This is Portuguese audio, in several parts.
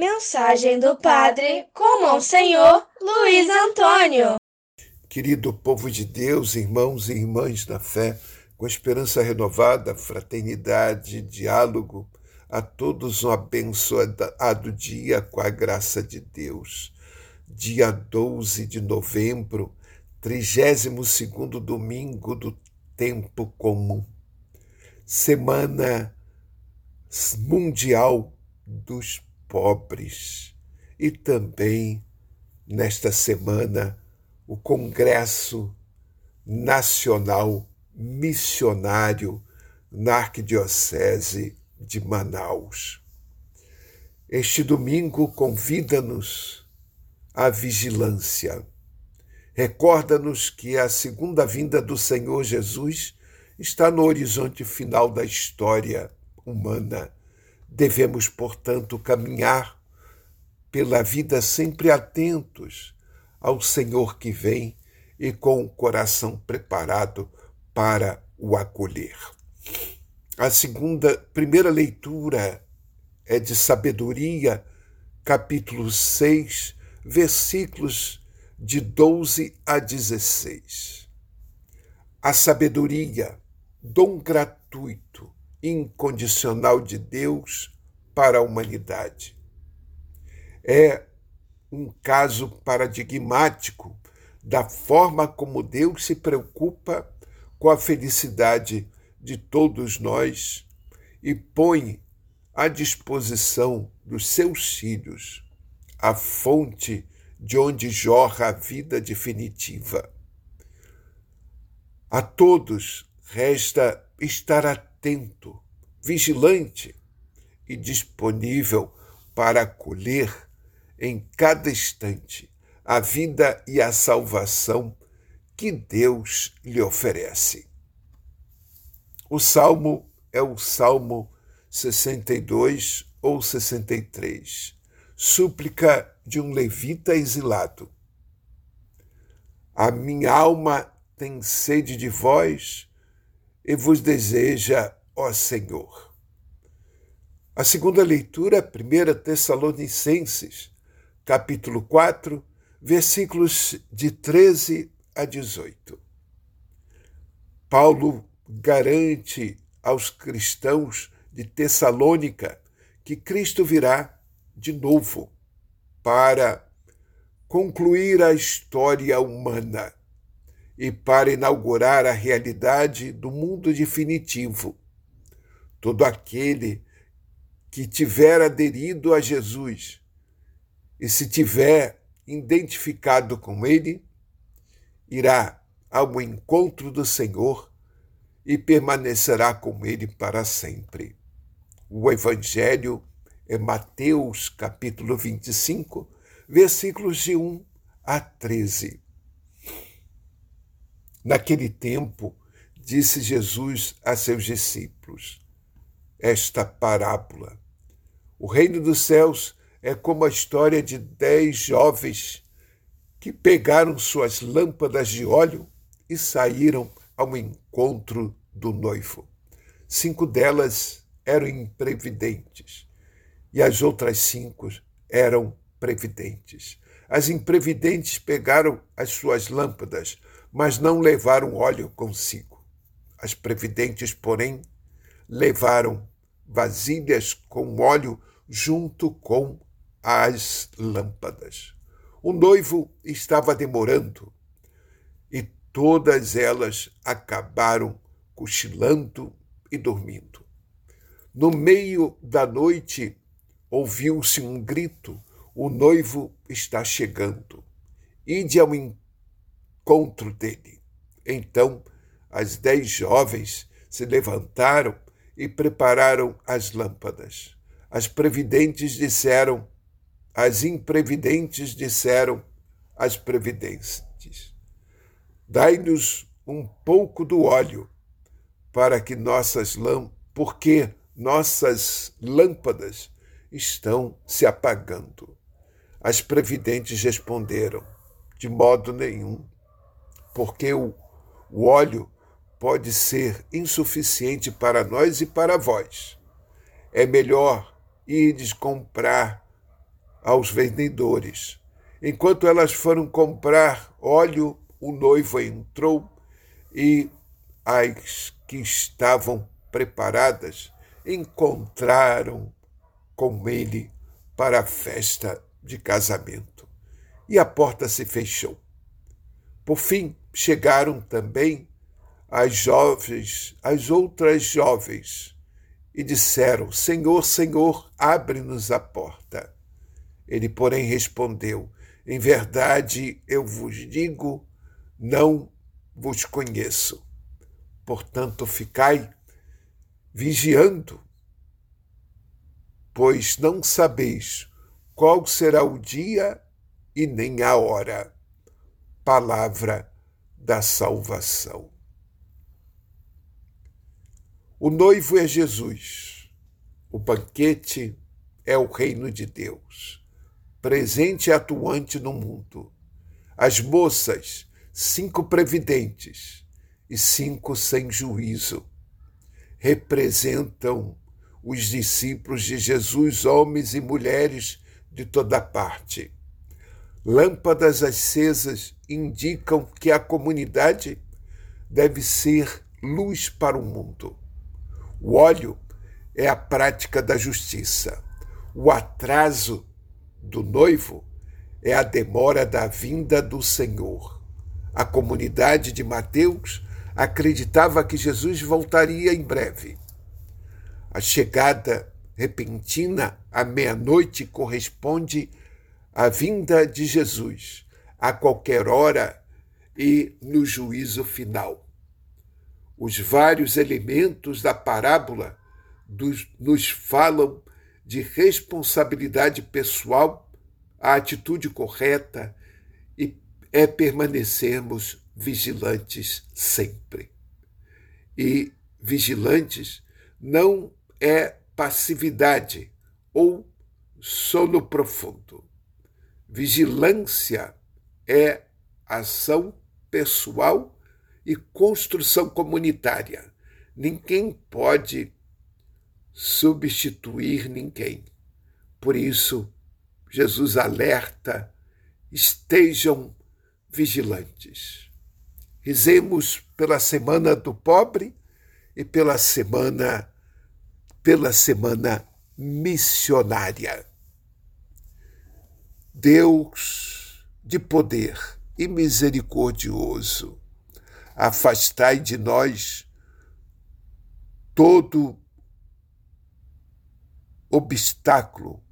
Mensagem do Padre com Monsenhor Luiz Antônio. Querido povo de Deus, irmãos e irmãs da fé, com esperança renovada, fraternidade, diálogo, a todos um abençoado dia com a graça de Deus. Dia 12 de novembro, 32 domingo do tempo comum. Semana Mundial dos pobres. E também, nesta semana, o Congresso Nacional Missionário na Arquidiocese de Manaus. Este domingo convida-nos à vigilância. Recorda-nos que a segunda vinda do Senhor Jesus está no horizonte final da história humana Devemos, portanto, caminhar pela vida sempre atentos ao Senhor que vem e com o coração preparado para o acolher. A segunda, primeira leitura é de Sabedoria, capítulo 6, versículos de 12 a 16. A sabedoria, dom gratuito, incondicional de Deus para a humanidade. É um caso paradigmático da forma como Deus se preocupa com a felicidade de todos nós e põe à disposição dos seus filhos a fonte de onde jorra a vida definitiva. A todos resta estar atento, vigilante e disponível para acolher em cada instante a vida e a salvação que Deus lhe oferece. O salmo é o Salmo 62 ou 63, súplica de um levita exilado. A minha alma tem sede de vós e vos deseja, ó Senhor. A segunda leitura, 1 Tessalonicenses, capítulo 4, versículos de 13 a 18. Paulo garante aos cristãos de Tessalônica que Cristo virá de novo para concluir a história humana e para inaugurar a realidade do mundo definitivo. Todo aquele que tiver aderido a Jesus e se tiver identificado com Ele, irá ao encontro do Senhor e permanecerá com Ele para sempre. O Evangelho é Mateus capítulo 25, versículos de 1 a 13. Naquele tempo, disse Jesus a seus discípulos esta parábola. O reino dos céus é como a história de dez jovens que pegaram suas lâmpadas de óleo e saíram ao encontro do noivo. Cinco delas eram imprevidentes e as outras cinco eram previdentes. As imprevidentes pegaram as suas lâmpadas, mas não levaram óleo consigo. As previdentes, porém, levaram vasilhas com óleo junto com as lâmpadas. O noivo estava demorando e todas elas acabaram cochilando e dormindo. No meio da noite, ouviu-se um grito: o noivo está chegando. Ide ao encontro dele. Então as dez jovens se levantaram e prepararam as lâmpadas. As previdentes disseram, as imprevidentes disseram às previdentes: Dai-nos um pouco do óleo, para que nossas lâmpadas, porque nossas lâmpadas estão se apagando. As previdentes responderam: De modo nenhum porque o, o óleo pode ser insuficiente para nós e para vós. É melhor irdes comprar aos vendedores. Enquanto elas foram comprar óleo, o noivo entrou e as que estavam preparadas encontraram com ele para a festa de casamento. E a porta se fechou. Por fim, chegaram também as jovens, as outras jovens, e disseram: Senhor, Senhor, abre-nos a porta. Ele, porém, respondeu: Em verdade eu vos digo, não vos conheço. Portanto, ficai vigiando, pois não sabeis qual será o dia e nem a hora. Palavra da salvação. O noivo é Jesus. O banquete é o reino de Deus, presente e atuante no mundo. As moças, cinco previdentes e cinco sem juízo, representam os discípulos de Jesus, homens e mulheres de toda parte. Lâmpadas acesas indicam que a comunidade deve ser luz para o mundo. O óleo é a prática da justiça. O atraso do noivo é a demora da vinda do Senhor. A comunidade de Mateus acreditava que Jesus voltaria em breve. A chegada repentina à meia-noite corresponde à vinda de Jesus a qualquer hora e no juízo final os vários elementos da parábola nos falam de responsabilidade pessoal, a atitude correta e é permanecermos vigilantes sempre. E vigilantes não é passividade ou sono profundo. Vigilância é ação pessoal e construção comunitária. Ninguém pode substituir ninguém. Por isso, Jesus alerta: estejam vigilantes. Rezemos pela semana do pobre e pela semana pela semana missionária. Deus de poder e misericordioso, afastai de nós todo obstáculo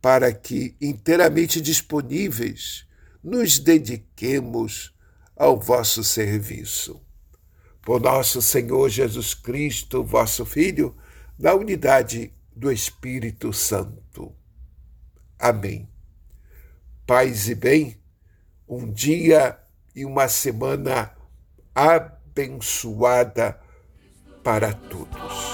para que, inteiramente disponíveis, nos dediquemos ao vosso serviço. Por nosso Senhor Jesus Cristo, vosso Filho, na unidade do Espírito Santo. Amém. Paz e bem, um dia e uma semana abençoada para todos.